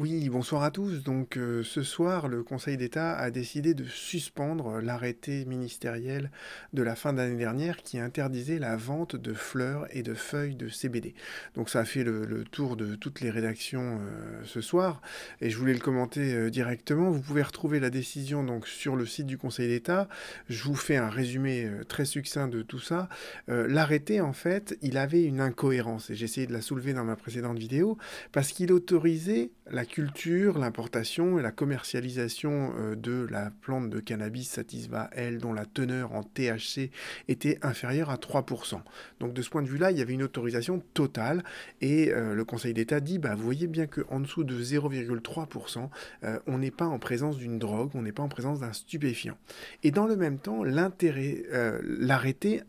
Oui, bonsoir à tous. Donc euh, ce soir, le Conseil d'État a décidé de suspendre l'arrêté ministériel de la fin d'année dernière qui interdisait la vente de fleurs et de feuilles de CBD. Donc ça a fait le, tour de toutes les rédactions euh, ce soir et je voulais le commenter euh, directement. Vous pouvez retrouver la décision sur le site du Conseil d'État. Je vous fais un résumé très succinct de tout ça. l'arrêté en fait, il avait une incohérence et j'ai essayé de la soulever dans ma précédente vidéo parce qu'il autorisait la culture, l'importation et la commercialisation euh, de la plante de cannabis sativa L dont la teneur en THC était inférieure à 3%. Donc de ce point de vue-là, il y avait une autorisation totale et euh, le Conseil d'État dit, bah, vous voyez bien qu'en dessous de 0,3%, euh, on n'est pas en présence d'une drogue, on n'est pas en présence d'un stupéfiant. Et dans le même temps, l'arrêté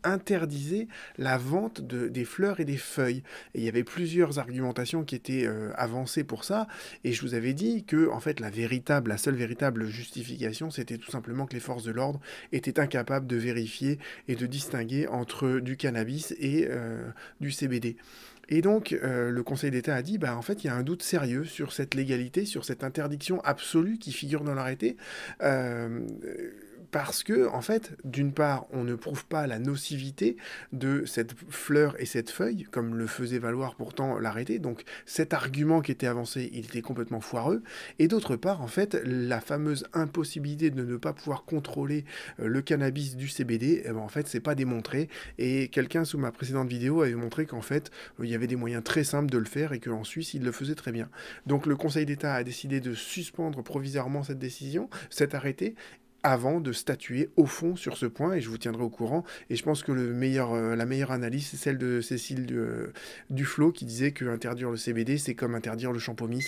interdisait la vente de, des fleurs et des feuilles. Et il y avait plusieurs argumentations qui étaient avancées pour ça. Et je vous avais dit que, en fait, la véritable, la seule véritable justification, c'était tout simplement que les forces de l'ordre étaient incapables de vérifier et de distinguer entre du cannabis et euh, du CBD. Et donc, euh, le Conseil d'État a dit, bah, en fait, il y a un doute sérieux sur cette légalité, sur cette interdiction absolue qui figure dans l'arrêté. Euh, parce que, en fait, d'une part, on ne prouve pas la nocivité de cette fleur et cette feuille, comme le faisait valoir pourtant l'arrêté. Donc, cet argument qui était avancé, il était complètement foireux. Et d'autre part, en fait, la fameuse impossibilité de ne pas pouvoir contrôler euh, le cannabis du CBD, eh ben, en fait, c'est pas démontré. Et quelqu'un sous ma précédente vidéo avait montré qu'en fait, il y avait des moyens très simples de le faire et qu'en Suisse, il le faisait très bien. Donc, le Conseil d'État a décidé de suspendre provisoirement cette décision, cet arrêté, avant de statuer au fond sur ce point et je vous tiendrai au courant. Et je pense que euh, la meilleure analyse, c'est celle de Cécile euh, Duflo qui disait que interdire le CBD, c'est comme interdire le champomis.